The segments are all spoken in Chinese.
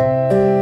Música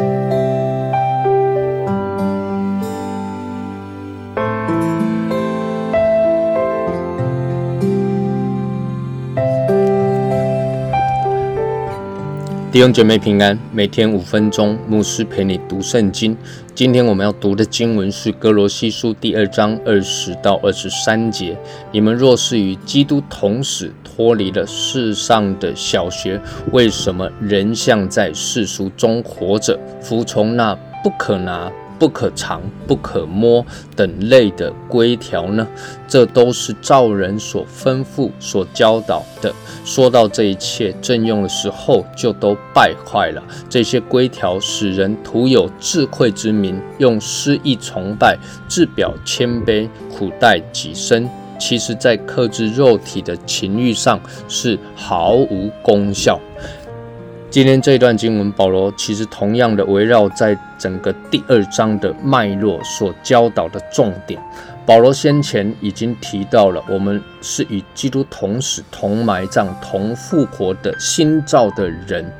弟兄姐妹平安，每天五分钟，牧师陪你读圣经。今天我们要读的经文是哥罗西书第二章二十到二十三节。你们若是与基督同死，脱离了世上的小学，为什么仍像在世俗中活着，服从那不可拿？不可尝、不可摸等类的规条呢？这都是照人所吩咐、所教导的。说到这一切正用的时候，就都败坏了。这些规条使人徒有智慧之名，用诗意崇拜，自表谦卑，苦待己身。其实，在克制肉体的情欲上，是毫无功效。今天这一段经文，保罗其实同样的围绕在整个第二章的脉络所教导的重点。保罗先前已经提到了，我们是与基督同死、同埋葬、同复活的新造的人。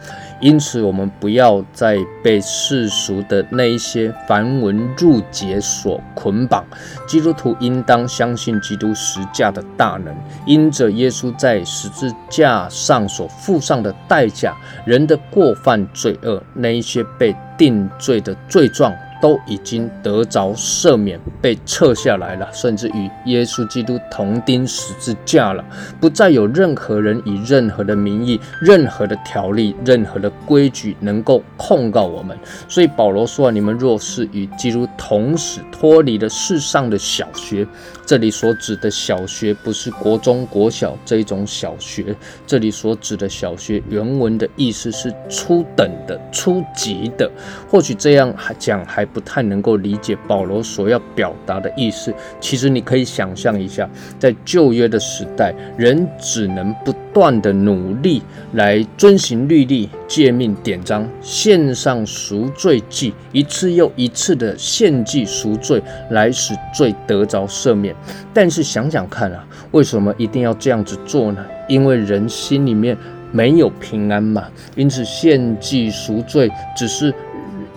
因此，我们不要再被世俗的那一些繁文缛节所捆绑。基督徒应当相信基督十架的大能，因着耶稣在十字架上所付上的代价，人的过犯罪恶，那一些被定罪的罪状。都已经得着赦免，被撤下来了，甚至与耶稣基督同钉十字架了，不再有任何人以任何的名义、任何的条例、任何的规矩能够控告我们。所以保罗说：“你们若是与基督同死，脱离了世上的小学。”这里所指的小学不是国中、国小这种小学，这里所指的小学原文的意思是初等的、初级的。或许这样还讲还不太能够理解保罗所要表达的意思。其实你可以想象一下，在旧约的时代，人只能不断的努力来遵行律例、诫命、典章，献上赎罪祭，一次又一次的献祭赎罪，来使罪得着赦免。但是想想看啊，为什么一定要这样子做呢？因为人心里面没有平安嘛，因此献祭赎罪只是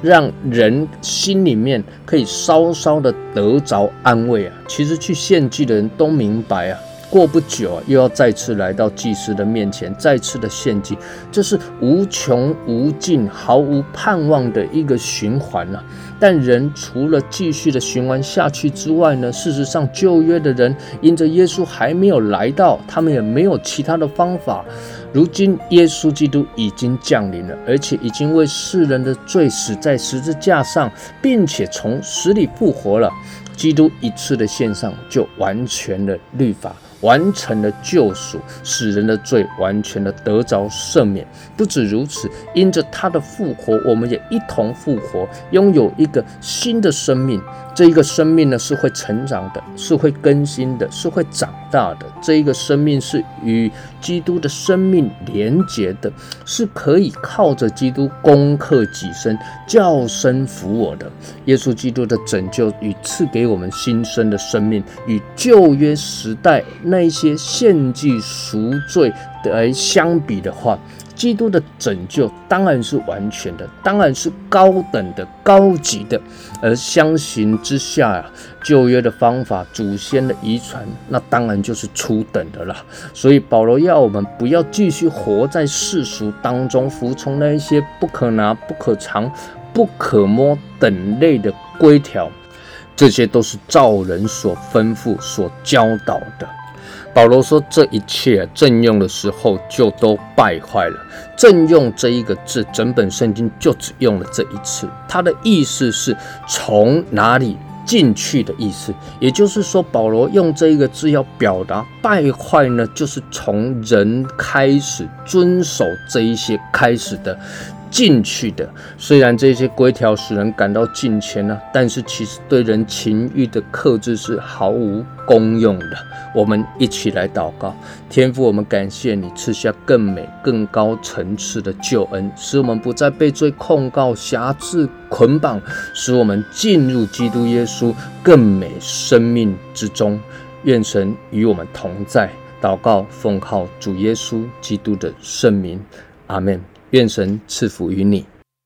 让人心里面可以稍稍的得着安慰啊。其实去献祭的人都明白啊。过不久啊，又要再次来到祭司的面前，再次的献祭，这是无穷无尽、毫无盼望的一个循环了。但人除了继续的循环下去之外呢，事实上旧约的人因着耶稣还没有来到，他们也没有其他的方法。如今耶稣基督已经降临了，而且已经为世人的罪死在十字架上，并且从死里复活了。基督一次的献上，就完全的律法。完成了救赎，使人的罪完全的得着赦免。不止如此，因着他的复活，我们也一同复活，拥有一个新的生命。这一个生命呢，是会成长的，是会更新的，是会长大的。这一个生命是与基督的生命连结的，是可以靠着基督攻克己身，叫声服我的。耶稣基督的拯救与赐给我们新生的生命，与旧约时代那一些献祭赎罪来相比的话。基督的拯救当然是完全的，当然是高等的、高级的，而相形之下呀，旧约的方法、祖先的遗传，那当然就是初等的了。所以保罗要我们不要继续活在世俗当中，服从那一些不可拿、不可尝、不可摸等类的规条，这些都是照人所吩咐、所教导的。保罗说：“这一切正用的时候就都败坏了。正用这一个字，整本圣经就只用了这一次。它的意思是从哪里进去的意思。也就是说，保罗用这一个字要表达败坏呢，就是从人开始遵守这一些开始的。”进去的，虽然这些规条使人感到近前呢，但是其实对人情欲的克制是毫无功用的。我们一起来祷告，天父，我们感谢你赐下更美、更高层次的救恩，使我们不再被罪控告、辖制、捆绑，使我们进入基督耶稣更美生命之中。愿神与我们同在。祷告，奉靠主耶稣基督的圣名，阿门。愿神赐福于你。